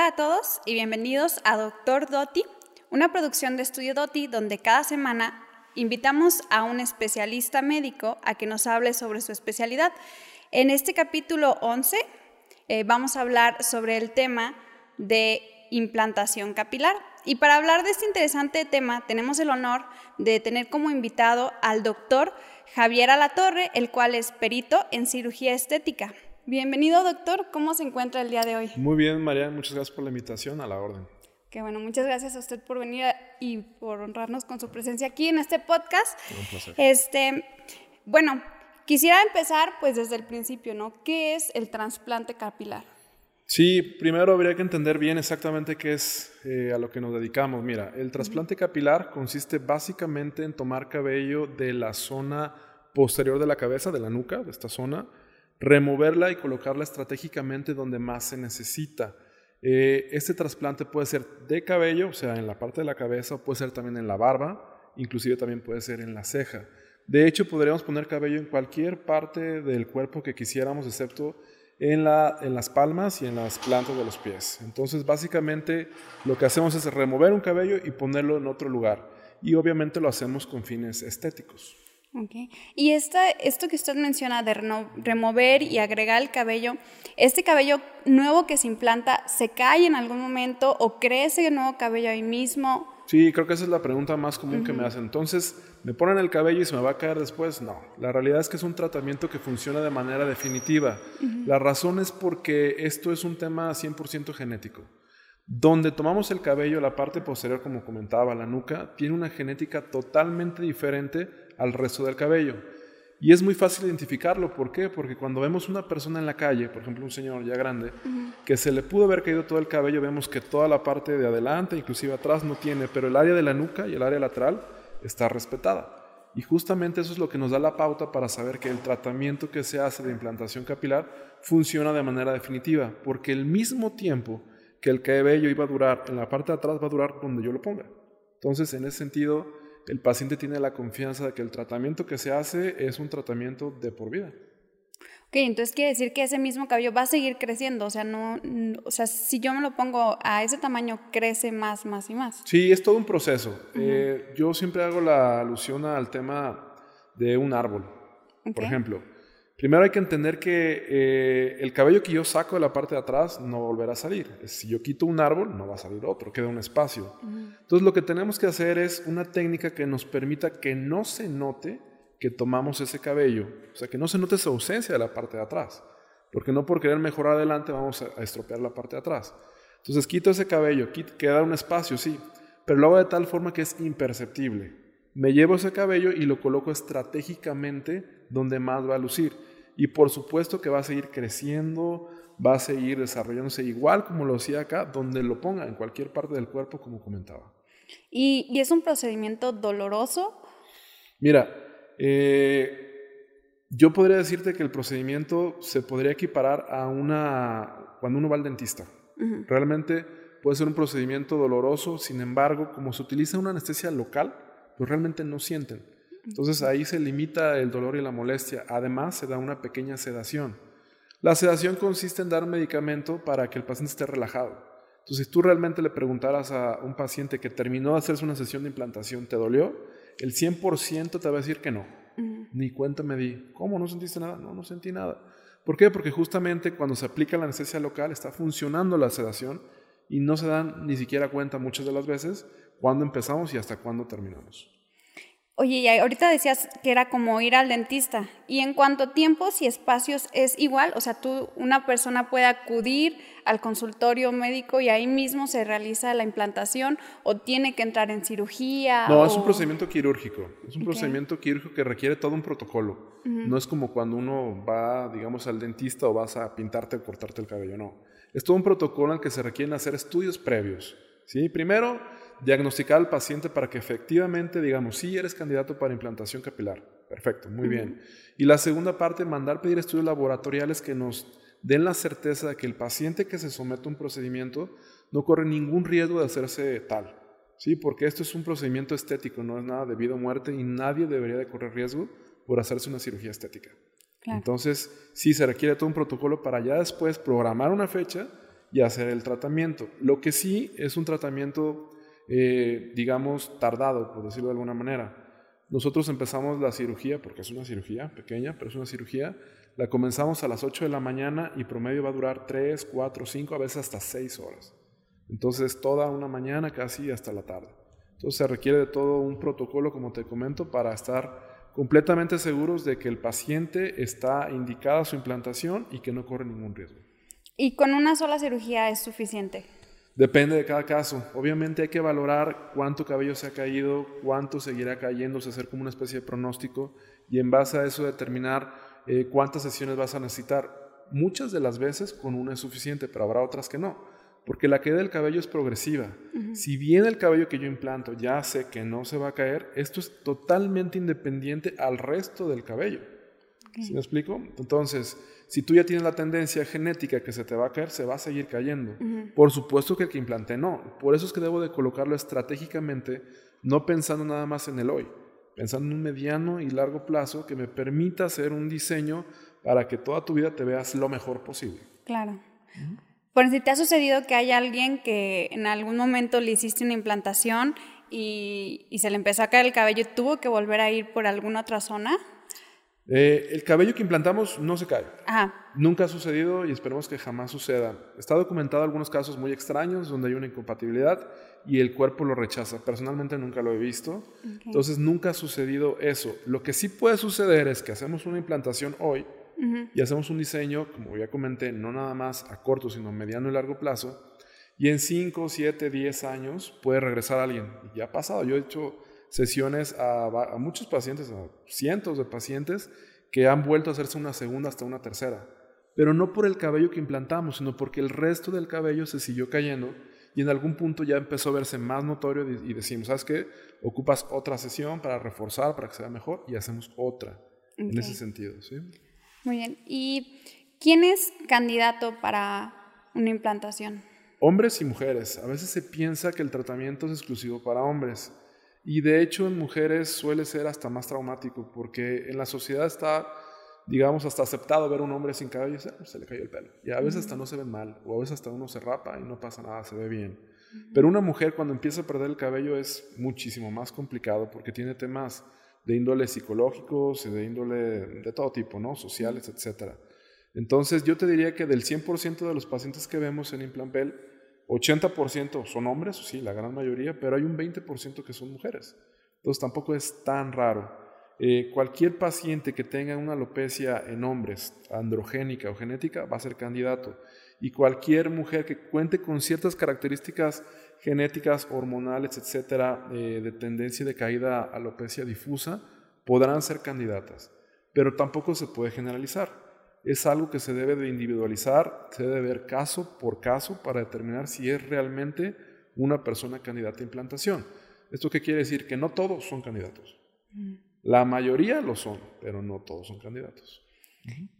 Hola a todos y bienvenidos a Doctor Doti, una producción de Estudio Doti donde cada semana invitamos a un especialista médico a que nos hable sobre su especialidad. En este capítulo 11 eh, vamos a hablar sobre el tema de implantación capilar. Y para hablar de este interesante tema tenemos el honor de tener como invitado al doctor Javier Alatorre, el cual es perito en cirugía estética. Bienvenido, doctor. ¿Cómo se encuentra el día de hoy? Muy bien, María. Muchas gracias por la invitación. A la orden. Qué bueno, muchas gracias a usted por venir y por honrarnos con su presencia aquí en este podcast. Un placer. Este, bueno, quisiera empezar pues desde el principio, ¿no? ¿Qué es el trasplante capilar? Sí, primero habría que entender bien exactamente qué es eh, a lo que nos dedicamos. Mira, el trasplante capilar consiste básicamente en tomar cabello de la zona posterior de la cabeza, de la nuca, de esta zona, removerla y colocarla estratégicamente donde más se necesita. Eh, este trasplante puede ser de cabello, o sea, en la parte de la cabeza, puede ser también en la barba, inclusive también puede ser en la ceja. De hecho, podríamos poner cabello en cualquier parte del cuerpo que quisiéramos, excepto en, la, en las palmas y en las plantas de los pies. Entonces, básicamente, lo que hacemos es remover un cabello y ponerlo en otro lugar. Y obviamente lo hacemos con fines estéticos. Okay. Y esta, esto que usted menciona de remover y agregar el cabello, ¿este cabello nuevo que se implanta se cae en algún momento o crece el nuevo cabello ahí mismo? Sí, creo que esa es la pregunta más común que me hacen. Entonces, ¿me ponen el cabello y se me va a caer después? No, la realidad es que es un tratamiento que funciona de manera definitiva. La razón es porque esto es un tema 100% genético. Donde tomamos el cabello, la parte posterior, como comentaba, la nuca, tiene una genética totalmente diferente al resto del cabello. Y es muy fácil identificarlo. ¿Por qué? Porque cuando vemos una persona en la calle, por ejemplo un señor ya grande, que se le pudo haber caído todo el cabello, vemos que toda la parte de adelante, inclusive atrás, no tiene, pero el área de la nuca y el área lateral está respetada. Y justamente eso es lo que nos da la pauta para saber que el tratamiento que se hace de implantación capilar funciona de manera definitiva, porque el mismo tiempo que el cabello iba a durar en la parte de atrás va a durar donde yo lo ponga. Entonces, en ese sentido, el paciente tiene la confianza de que el tratamiento que se hace es un tratamiento de por vida. Ok, entonces quiere decir que ese mismo cabello va a seguir creciendo, o sea, no, o sea, si yo me lo pongo a ese tamaño, crece más, más y más. Sí, es todo un proceso. Eh, yo siempre hago la alusión al tema de un árbol. Por ejemplo, Primero hay que entender que eh, el cabello que yo saco de la parte de atrás no volverá a salir. Si yo quito un árbol, no va a salir otro, queda un espacio. Entonces lo que tenemos que hacer es una técnica que nos permita que no se note que tomamos ese cabello, o sea, que no se note esa ausencia de la parte de atrás, porque no por querer mejorar adelante vamos a, estropear la parte de atrás. Entonces quito ese cabello, queda un espacio, sí, pero lo hago de tal forma que es imperceptible. Me llevo ese cabello y lo coloco estratégicamente donde más va a lucir y por supuesto que va a seguir creciendo, va a seguir desarrollándose igual como lo hacía acá, donde lo ponga, en cualquier parte del cuerpo, como comentaba. ¿Y, es un procedimiento doloroso? Mira, eh, yo podría decirte que el procedimiento se podría equiparar a una cuando uno va al dentista. Realmente puede ser un procedimiento doloroso, sin embargo, como se utiliza una anestesia local, pues realmente no sienten. Entonces ahí se limita el dolor y la molestia. Además, se da una pequeña sedación. La sedación consiste en dar medicamento para que el paciente esté relajado. Entonces, si tú realmente le preguntaras a un paciente que terminó de hacerse una sesión de implantación, ¿te dolió? El 100% te va a decir que no. Ni cuenta me di. ¿Cómo? ¿No sentiste nada? No, no sentí nada. ¿Por qué? Porque justamente cuando se aplica la anestesia local está funcionando la sedación y no se dan ni siquiera cuenta muchas de las veces cuándo empezamos y hasta cuándo terminamos. Oye, y ahorita decías que era como ir al dentista. ¿Y en cuánto a tiempos y espacios es igual? O sea, tú, una persona puede acudir al consultorio médico y ahí mismo se realiza la implantación o tiene que entrar en cirugía. No, es un procedimiento quirúrgico. Es un procedimiento quirúrgico que requiere todo un protocolo. No es como cuando uno va, digamos, al dentista o vas a pintarte o cortarte el cabello, no. Es todo un protocolo en que se requieren hacer estudios previos. ¿sí? Primero, diagnosticar al paciente para que efectivamente digamos, sí, eres candidato para implantación capilar. Perfecto, muy bien. Y la segunda parte, mandar pedir estudios laboratoriales que nos den la certeza de que el paciente que se somete a un procedimiento no corre ningún riesgo de hacerse tal. ¿sí? Porque esto es un procedimiento estético, no es nada de vida o muerte y nadie debería de correr riesgo por hacerse una cirugía estética. Entonces, sí, se requiere todo un protocolo para ya después programar una fecha y hacer el tratamiento. Lo que sí es un tratamiento, eh, digamos, tardado, por decirlo de alguna manera. Nosotros empezamos la cirugía, porque es una cirugía pequeña, pero es una cirugía, la comenzamos a las 8 de la mañana y promedio va a durar 3, 4, 5, a veces hasta 6 horas. Entonces, toda una mañana casi hasta la tarde. Entonces, se requiere de todo un protocolo, como te comento, para estar completamente seguros de que el paciente está indicada su implantación y que no corre ningún riesgo. ¿Y con una sola cirugía es suficiente? Depende de cada caso. Obviamente hay que valorar cuánto cabello se ha caído, cuánto seguirá cayéndose, hacer como una especie de pronóstico y en base a eso determinar eh, cuántas sesiones vas a necesitar. Muchas de las veces con una es suficiente, pero habrá otras que no, porque la caída del cabello es progresiva. Si bien el cabello que yo implanto ya sé que no se va a caer, esto es totalmente independiente al resto del cabello. ¿Sí me explico? Entonces, si tú ya tienes la tendencia genética que se te va a caer, se va a seguir cayendo. Por supuesto que el que implanté no. Por eso es que debo de colocarlo estratégicamente, no pensando nada más en el hoy, pensando en un mediano y largo plazo que me permita hacer un diseño para que toda tu vida te veas lo mejor posible. Claro. Por si te ha sucedido que hay alguien que en algún momento le hiciste una implantación y, y se le empezó a caer el cabello, ¿tuvo que volver a ir por alguna otra zona? Eh, el cabello que implantamos no se cae. Nunca ha sucedido y esperemos que jamás suceda. Está documentado algunos casos muy extraños donde hay una incompatibilidad y el cuerpo lo rechaza. Personalmente nunca lo he visto. Entonces nunca ha sucedido eso. Lo que sí puede suceder es que hacemos una implantación hoy y hacemos un diseño, como ya comenté, no nada más a corto, sino mediano y largo plazo. Y en 5, 7, 10 años puede regresar alguien. Y ya ha pasado. Yo he hecho sesiones a, muchos pacientes, a cientos de pacientes, que han vuelto a hacerse una segunda hasta una tercera. Pero no por el cabello que implantamos, sino porque el resto del cabello se siguió cayendo y en algún punto ya empezó a verse más notorio y decimos, ¿sabes qué? Ocupas otra sesión para reforzar, para que sea mejor y hacemos otra en ese sentido. ¿sí? Muy bien. ¿Y quién es candidato para una implantación? Hombres y mujeres. A veces se piensa que el tratamiento es exclusivo para hombres. Y de hecho en mujeres suele ser hasta más traumático porque en la sociedad está, digamos, hasta aceptado ver a un hombre sin cabello y se, se le cayó el pelo. Y a veces hasta no se ven mal, o a veces hasta uno se rapa y no pasa nada, se ve bien. Pero una mujer cuando empieza a perder el cabello es muchísimo más complicado porque tiene temas de índole psicológicos y de índole de todo tipo, ¿no? Sociales, etc. Entonces yo te diría que del 100% de los pacientes que vemos en Implantel, 80% son hombres, sí, la gran mayoría, pero hay un 20% que son mujeres. Entonces tampoco es tan raro. Eh, cualquier paciente que tenga una alopecia en hombres, androgénica o genética, va a ser candidato. Y cualquier mujer que cuente con ciertas características genéticas, hormonales, etcétera, eh, de tendencia de caída alopecia difusa, podrán ser candidatas. Pero tampoco se puede generalizar es algo que se debe de individualizar, se debe ver caso por caso para determinar si es realmente una persona candidata a implantación. ¿Esto qué quiere decir? Que no todos son candidatos. La mayoría lo son, pero no todos son candidatos.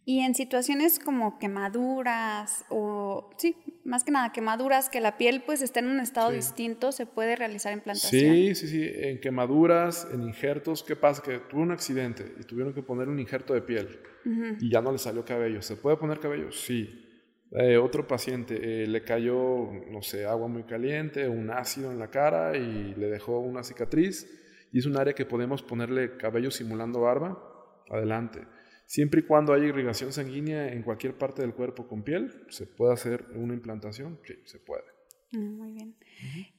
Y en situaciones como quemaduras o, sí, más que nada quemaduras, que la piel pues está en un estado distinto, se puede realizar implantación. Sí, sí, sí, en quemaduras, en injertos, ¿qué pasa? Que tuvo un accidente y tuvieron que poner un injerto de piel y ya no le salió cabello. ¿Se puede poner cabello? Sí. Eh, otro paciente eh, le cayó, no sé, agua muy caliente, un ácido en la cara y le dejó una cicatriz y es un área que podemos ponerle cabello simulando barba. Adelante. Siempre y cuando haya irrigación sanguínea en cualquier parte del cuerpo con piel, se puede hacer una implantación, sí, se puede. Ah, muy bien.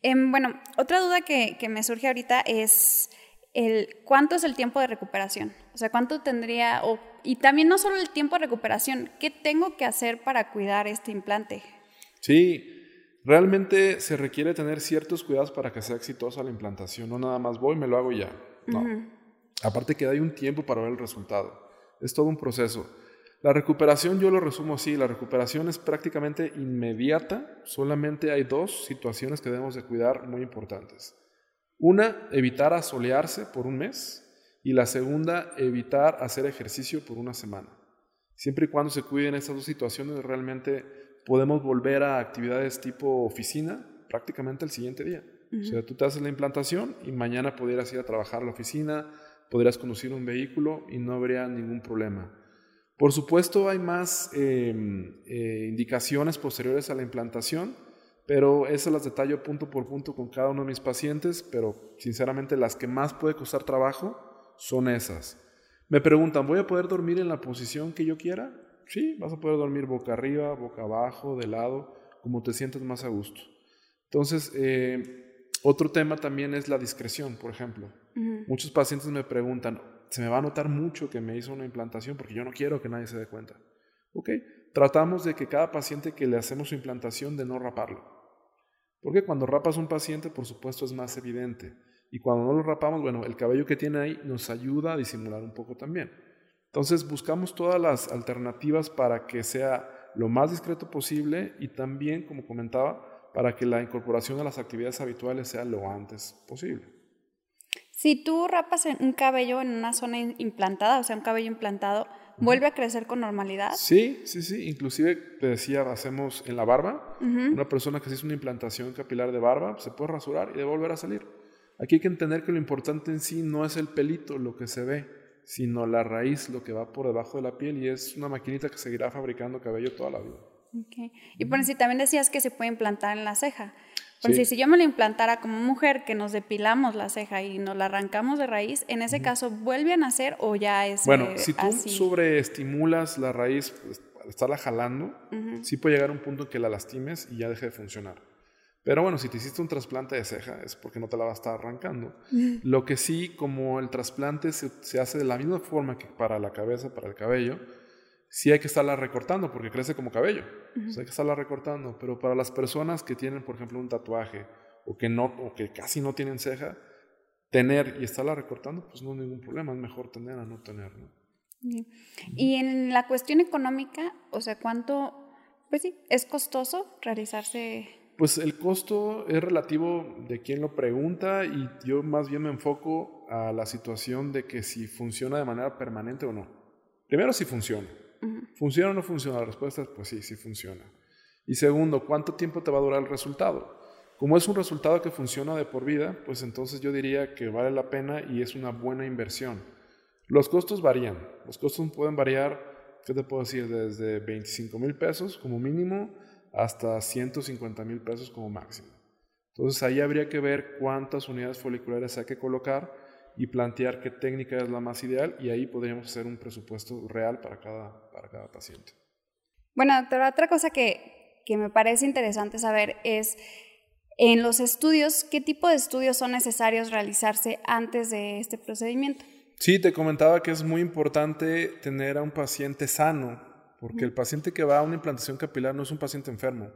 Em, bueno, otra duda que, que, me surge ahorita es el cuánto es el tiempo de recuperación. O sea, cuánto tendría, o, y también no solo el tiempo de recuperación, ¿qué tengo que hacer para cuidar este implante? Sí, realmente se requiere tener ciertos cuidados para que sea exitosa la implantación. No nada más voy, me lo hago ya. No. Aparte que hay un tiempo para ver el resultado. Es todo un proceso. La recuperación yo lo resumo así, la recuperación es prácticamente inmediata, solamente hay dos situaciones que debemos de cuidar muy importantes. Una, evitar asolearse por un mes y la segunda, evitar hacer ejercicio por una semana. Siempre y cuando se cuiden estas dos situaciones, realmente podemos volver a actividades tipo oficina prácticamente el siguiente día. O sea, tú te haces la implantación y mañana pudieras ir a trabajar a la oficina, podrías conducir un vehículo y no habría ningún problema. Por supuesto hay más em, eh, indicaciones posteriores a la implantación, pero esas las detallo punto por punto con cada uno de mis pacientes, pero sinceramente las que más puede costar trabajo son esas. Me preguntan, ¿voy a poder dormir en la posición que yo quiera? Sí, vas a poder dormir boca arriba, boca abajo, de lado, como te sientas más a gusto. Entonces, eh, otro tema también es la discreción, por ejemplo. Muchos pacientes me preguntan, ¿se me va a notar mucho que me hizo una implantación porque yo no quiero que nadie se dé cuenta? Ok, tratamos de que cada paciente que le hacemos su implantación de no raparlo. Porque cuando rapas un paciente, por supuesto, es más evidente. Y cuando no lo rapamos, bueno, el cabello que tiene ahí nos ayuda a disimular un poco también. Entonces buscamos todas las alternativas para que sea lo más discreto posible y también, como comentaba, para que la incorporación a las actividades habituales sea lo antes posible. Si tú rapas un cabello en una zona implantada, o sea, un cabello implantado, ¿Vuelve a crecer con normalidad? Sí, sí, sí. Inclusive, te decía, hacemos en la barba. Una persona que se hizo una implantación capilar de barba se puede rasurar y de volver a salir. Aquí hay que entender que lo importante en sí no es el pelito, lo que se ve, sino la raíz, lo que va por debajo de la piel y es una maquinita que seguirá fabricando cabello toda la vida. Okay. Y por si también decías que se puede implantar en la ceja. Por si yo me lo implantara como mujer que nos depilamos la ceja y nos la arrancamos de raíz, en ese caso, ¿vuelve a nacer o ya es Bueno, si tú sobreestimulas la raíz, pues, al estarla jalando, sí puede llegar a un punto en que la lastimes y ya deje de funcionar. Pero bueno, si te hiciste un trasplante de ceja es porque no te la va a estar arrancando. Lo que sí, como el trasplante se, se hace de la misma forma que para la cabeza, para el cabello, sí hay que estarla recortando porque crece como cabello. hay que estarla recortando. Pero para las personas que tienen, por ejemplo, un tatuaje o que, no, o que casi no tienen ceja, tener y estarla recortando, pues no hay ningún problema. Es mejor tener a no tener. Y en la cuestión económica, o sea, ¿cuánto, pues sí, es costoso realizarse? Pues el costo es relativo de quien lo pregunta y yo más bien me enfoco a la situación de que si funciona de manera permanente o no. Primero, si funciona. ¿Funciona o no funciona? La respuesta es pues sí, sí funciona. Y segundo, ¿cuánto tiempo te va a durar el resultado? Como es un resultado que funciona de por vida, pues entonces yo diría que vale la pena y es una buena inversión. Los costos varían. Los costos pueden variar, ¿qué te puedo decir? Desde 25 mil pesos como mínimo hasta 150 mil pesos como máximo. Entonces ahí habría que ver cuántas unidades foliculares hay que colocar y plantear qué técnica es la más ideal y ahí podríamos hacer un presupuesto real para cada, para cada paciente. Bueno, doctora, otra cosa que, que me parece interesante saber es en los estudios, ¿qué tipo de estudios son necesarios realizarse antes de este procedimiento? Sí, te comentaba que es muy importante tener a un paciente sano, porque el paciente que va a una implantación capilar no es un paciente enfermo.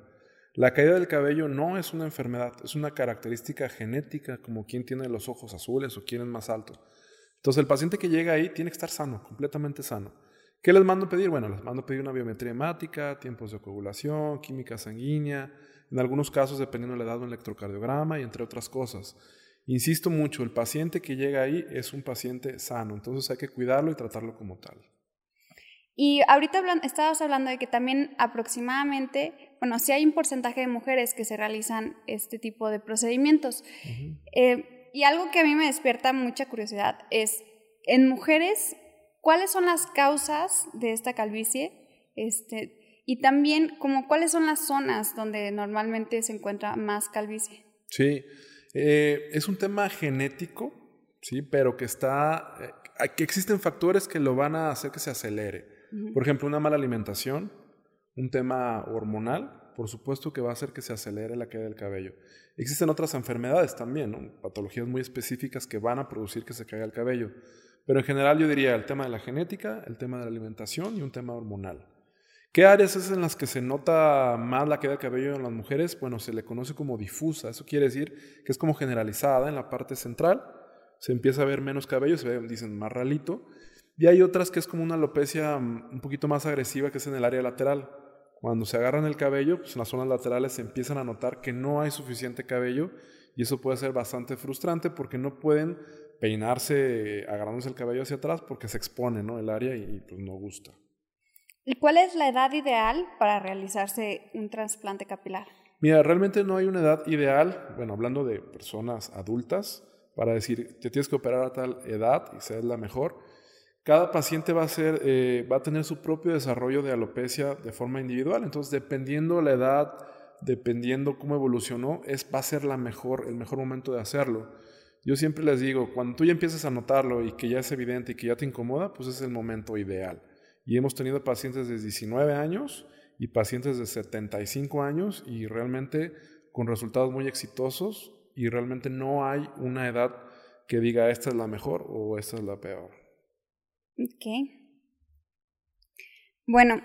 La caída del cabello no es una enfermedad, es una característica genética, como quien tiene los ojos azules o quien es más alto. Entonces el paciente que llega ahí tiene que estar sano, completamente sano. ¿Qué les mando a pedir? Bueno, les mando a pedir una biometría hemática, tiempos de coagulación, química sanguínea, en algunos casos dependiendo de la edad un electrocardiograma y entre otras cosas. Insisto mucho, el paciente que llega ahí es un paciente sano, entonces hay que cuidarlo y tratarlo como tal. Y ahorita estabas hablando de que también aproximadamente, bueno, sí hay un porcentaje de mujeres que se realizan este tipo de procedimientos. Eh, y algo que a mí me despierta mucha curiosidad es, en mujeres, ¿cuáles son las causas de esta calvicie? Este, y también, como, ¿cuáles son las zonas donde normalmente se encuentra más calvicie? Sí, eh, es un tema genético, sí, pero que está, eh, que existen factores que lo van a hacer que se acelere. Por ejemplo, una mala alimentación, un tema hormonal, por supuesto que va a hacer que se acelere la caída del cabello. Existen otras enfermedades también, patologías muy específicas que van a producir que se caiga el cabello. Pero en general yo diría el tema de la genética, el tema de la alimentación y un tema hormonal. ¿Qué áreas es en las que se nota más la caída del cabello en las mujeres? Bueno, se le conoce como difusa. Eso quiere decir que es como generalizada en la parte central. Se empieza a ver menos cabello, se ve, dicen, más ralito. Y hay otras que es como una alopecia mm, un poquito más agresiva, que es en el área lateral. Cuando se agarran el cabello, pues en las zonas laterales se empiezan a notar que no hay suficiente cabello y eso puede ser bastante frustrante porque no pueden peinarse agarrándose el cabello hacia atrás porque se expone ¿no? el área y pues no gusta. ¿Y cuál es la edad ideal para realizarse un trasplante capilar? Mira, realmente no hay una edad ideal, bueno, hablando de personas adultas, para decir, te tienes que operar a tal edad y sea la mejor. Cada paciente va a, ser, eh, va a tener su propio desarrollo de alopecia de forma individual. Entonces, dependiendo la edad, dependiendo cómo evolucionó, es, va a ser la mejor, el mejor momento de hacerlo. Yo siempre les digo, cuando tú ya empiezas a notarlo y que ya es evidente y que ya te incomoda, pues es el momento ideal. Y hemos tenido pacientes de 19 años y pacientes de 75 años y realmente con resultados muy exitosos y realmente no hay una edad que diga esta es la mejor o esta es la peor. Ok. Bueno,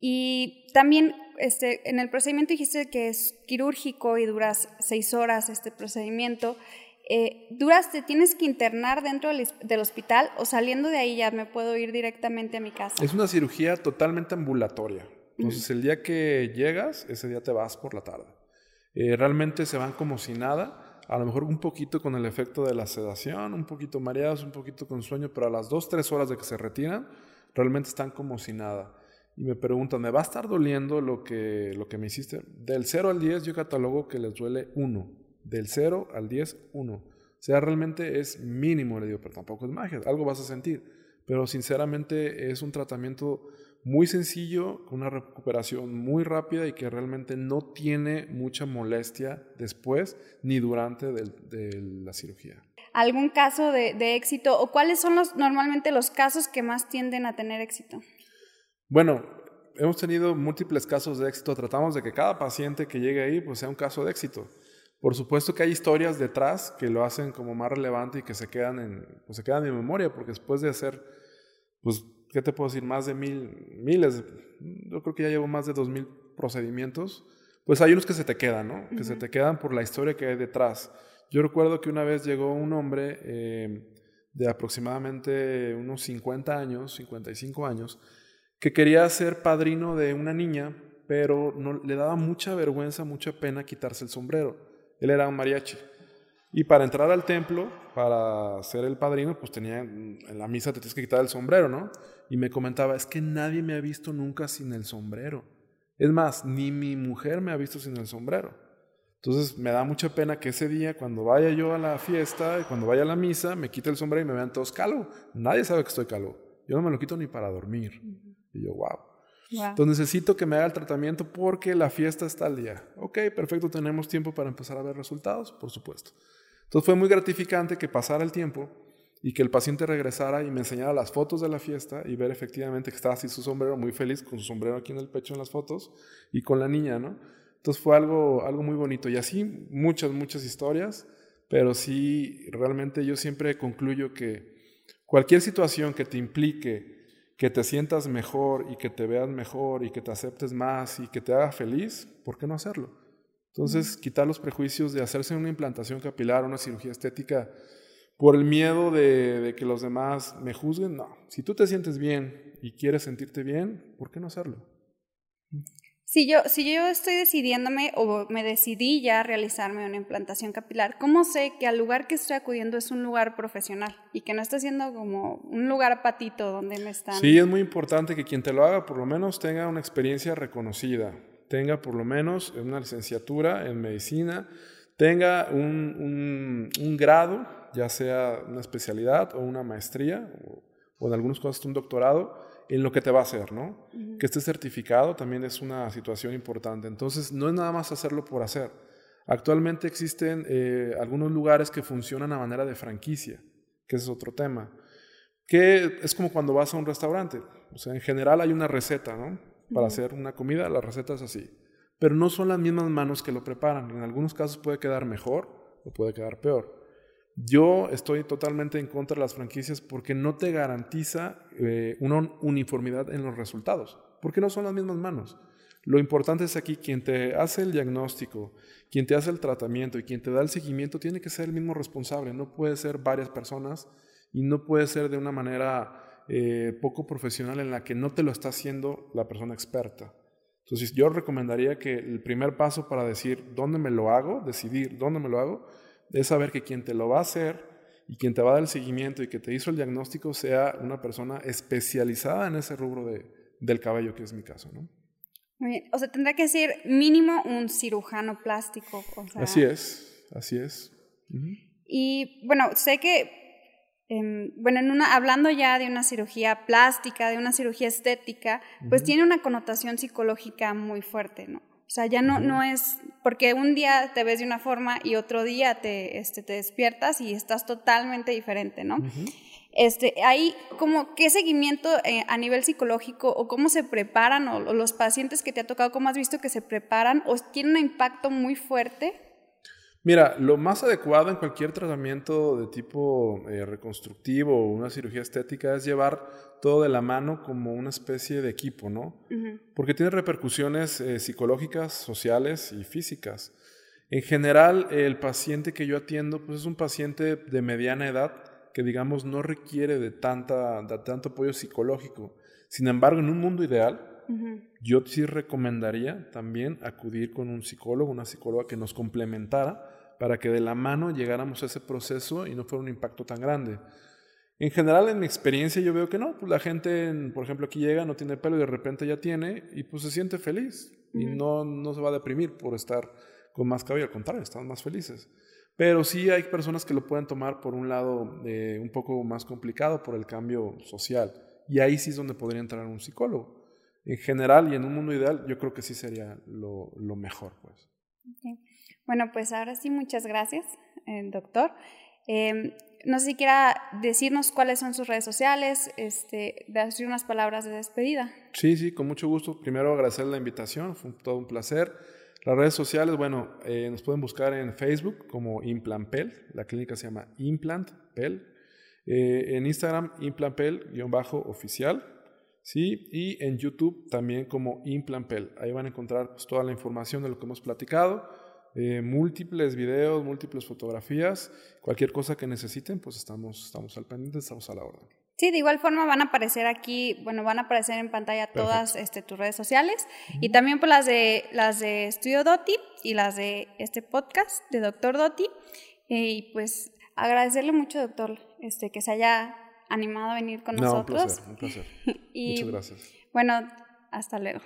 y también este, en el procedimiento dijiste que es quirúrgico y duras seis horas este procedimiento. Eh, ¿Duras, te tienes que internar dentro del, hospital o saliendo de ahí ya me puedo ir directamente a mi casa? Es una cirugía totalmente ambulatoria. Entonces, el día que llegas, ese día te vas por la tarde. Eh, realmente se van como si nada, a lo mejor un poquito con el efecto de la sedación, un poquito mareados, un poquito con sueño, pero a las dos, tres horas de que se retiran, realmente están como si nada. Y me preguntan, ¿me va a estar doliendo lo que, lo que me hiciste? Del 0 al 10 yo catalogo que les duele 1 del 0 al 10, 1. O sea, realmente es mínimo, le digo, pero tampoco es magia, algo vas a sentir. Pero sinceramente es un tratamiento muy sencillo, con una recuperación muy rápida y que realmente no tiene mucha molestia después ni durante de, la cirugía. ¿Algún caso de, de, éxito o cuáles son los, normalmente los casos que más tienden a tener éxito? Bueno, hemos tenido múltiples casos de éxito. Tratamos de que cada paciente que llegue ahí pues, sea un caso de éxito. Por supuesto que hay historias detrás que lo hacen como más relevante y que se quedan en, pues se quedan en memoria, porque después de hacer, pues, ¿qué te puedo decir? Más de mil, miles, yo creo que ya llevo más de dos mil procedimientos, pues hay unos que se te quedan, ¿no? Que se te quedan por la historia que hay detrás. Yo recuerdo que una vez llegó un hombre eh, de aproximadamente unos 50 años, 55 años, que quería ser padrino de una niña, pero no, le daba mucha vergüenza, mucha pena quitarse el sombrero. Él era un mariachi. Y para entrar al templo, para ser el padrino, pues tenía, en la misa te tienes que quitar el sombrero, ¿no? Y me comentaba, es que nadie me ha visto nunca sin el sombrero. Es más, ni mi mujer me ha visto sin el sombrero. Entonces me da mucha pena que ese día, cuando vaya yo a la fiesta, cuando vaya a la misa, me quite el sombrero y me vean todos calvo. Nadie sabe que estoy calvo. Yo no me lo quito ni para dormir. Y yo, wow. Entonces necesito que me haga el tratamiento porque la fiesta está al día. Ok, perfecto, tenemos tiempo para empezar a ver resultados, por supuesto. Entonces fue muy gratificante que pasara el tiempo y que el paciente regresara y me enseñara las fotos de la fiesta y ver efectivamente que estaba así su sombrero, muy feliz con su sombrero aquí en el pecho en las fotos y con la niña, ¿no? Entonces fue algo, algo muy bonito y así muchas, muchas historias, pero sí, realmente yo siempre concluyo que cualquier situación que te implique que te sientas mejor y que te veas mejor y que te aceptes más y que te haga feliz, ¿por qué no hacerlo? Entonces, quitar los prejuicios de hacerse una implantación capilar, una cirugía estética, por el miedo de, que los demás me juzguen, no. Si tú te sientes bien y quieres sentirte bien, ¿por qué no hacerlo? Si yo, si yo estoy decidiéndome o me decidí ya a realizarme una implantación capilar, ¿cómo sé que al lugar que estoy acudiendo es un lugar profesional y que no está siendo como un lugar patito donde me están... Sí, es muy importante que quien te lo haga por lo menos tenga una experiencia reconocida, tenga por lo menos una licenciatura en medicina, tenga un, un, grado, ya sea una especialidad o una maestría, o, o en algunos casos un doctorado, en lo que te va a hacer, ¿no? Que esté certificado también es una situación importante. Entonces, no es nada más hacerlo por hacer. Actualmente existen eh, algunos lugares que funcionan a manera de franquicia, que ese es otro tema, que es como cuando vas a un restaurante. O sea, en general hay una receta, ¿no? Para hacer una comida, la receta es así. Pero no son las mismas manos que lo preparan. En algunos casos puede quedar mejor o puede quedar peor. Yo estoy totalmente en contra de las franquicias porque no te garantiza eh, una uniformidad en los resultados, porque no son las mismas manos. Lo importante es aquí quien te hace el diagnóstico, quien te hace el tratamiento y quien te da el seguimiento tiene que ser el mismo responsable. No puede ser varias personas y no puede ser de una manera eh, poco profesional en la que no te lo está haciendo la persona experta. Entonces yo recomendaría que el primer paso para decir dónde me lo hago, decidir dónde me lo hago, es saber que quien te lo va a hacer y quien te va a dar el seguimiento y que te hizo el diagnóstico sea una persona especializada en ese rubro de, del cabello, que es mi caso, ¿no? Muy bien. O sea, tendrá que ser mínimo un cirujano plástico. Así es, así es. Y bueno, sé que em, bueno, en una, hablando ya de una cirugía plástica, de una cirugía estética, pues tiene una connotación psicológica muy fuerte, ¿no? O sea, ya no, no es, porque un día te ves de una forma y otro día te, este, te despiertas y estás totalmente diferente, ¿no? Este, hay como qué seguimiento eh, a nivel psicológico o cómo se preparan o, los pacientes que te ha tocado, cómo has visto que se preparan o tienen un impacto muy fuerte. Mira, lo más adecuado en cualquier tratamiento de tipo eh, reconstructivo o una cirugía estética es llevar todo de la mano como una especie de equipo, ¿no? Porque tiene repercusiones eh, psicológicas, sociales y físicas. En general, el paciente que yo atiendo pues es un paciente de mediana edad que digamos no requiere de, tanta, de tanto apoyo psicológico. Sin embargo, en un mundo ideal, yo sí recomendaría también acudir con un psicólogo, una psicóloga que nos complementara para que de la mano llegáramos a ese proceso y no fuera un impacto tan grande. En general, en mi experiencia, yo veo que no, pues la gente, por ejemplo, aquí llega, no tiene pelo y de repente ya tiene y pues se siente feliz y no, no se va a deprimir por estar con más cabello, al contrario, están más felices. Pero sí hay personas que lo pueden tomar por un lado eh, un poco más complicado por el cambio social. Y ahí sí es donde podría entrar un psicólogo. En general y en un mundo ideal, yo creo que sí sería lo, mejor. Pues. Bueno, pues ahora sí, muchas gracias, eh, doctor. Em, no sé si quiera decirnos cuáles son sus redes sociales, este, unas palabras de despedida. Sí, sí, con mucho gusto. Primero agradecer la invitación, fue todo un placer. Las redes sociales, bueno, eh, nos pueden buscar en Facebook como Implantpel, la clínica se llama Implantpel. Eh, en Instagram, Implantpel-oficial, ¿sí? Y en YouTube también como Implantpel. Ahí van a encontrar pues, toda la información de lo que hemos platicado, eh, múltiples videos, múltiples fotografías, cualquier cosa que necesiten, pues estamos, estamos al pendiente, estamos a la orden. Sí, de igual forma van a aparecer aquí, bueno, van a aparecer en pantalla todas este, tus redes sociales y también por las de las de Estudio Doti y las de este podcast de Doctor Doti. Eh, y pues agradecerle mucho, doctor, este, que se haya animado a venir con nosotros. Un placer, un placer. Muchas gracias. Bueno, hasta luego.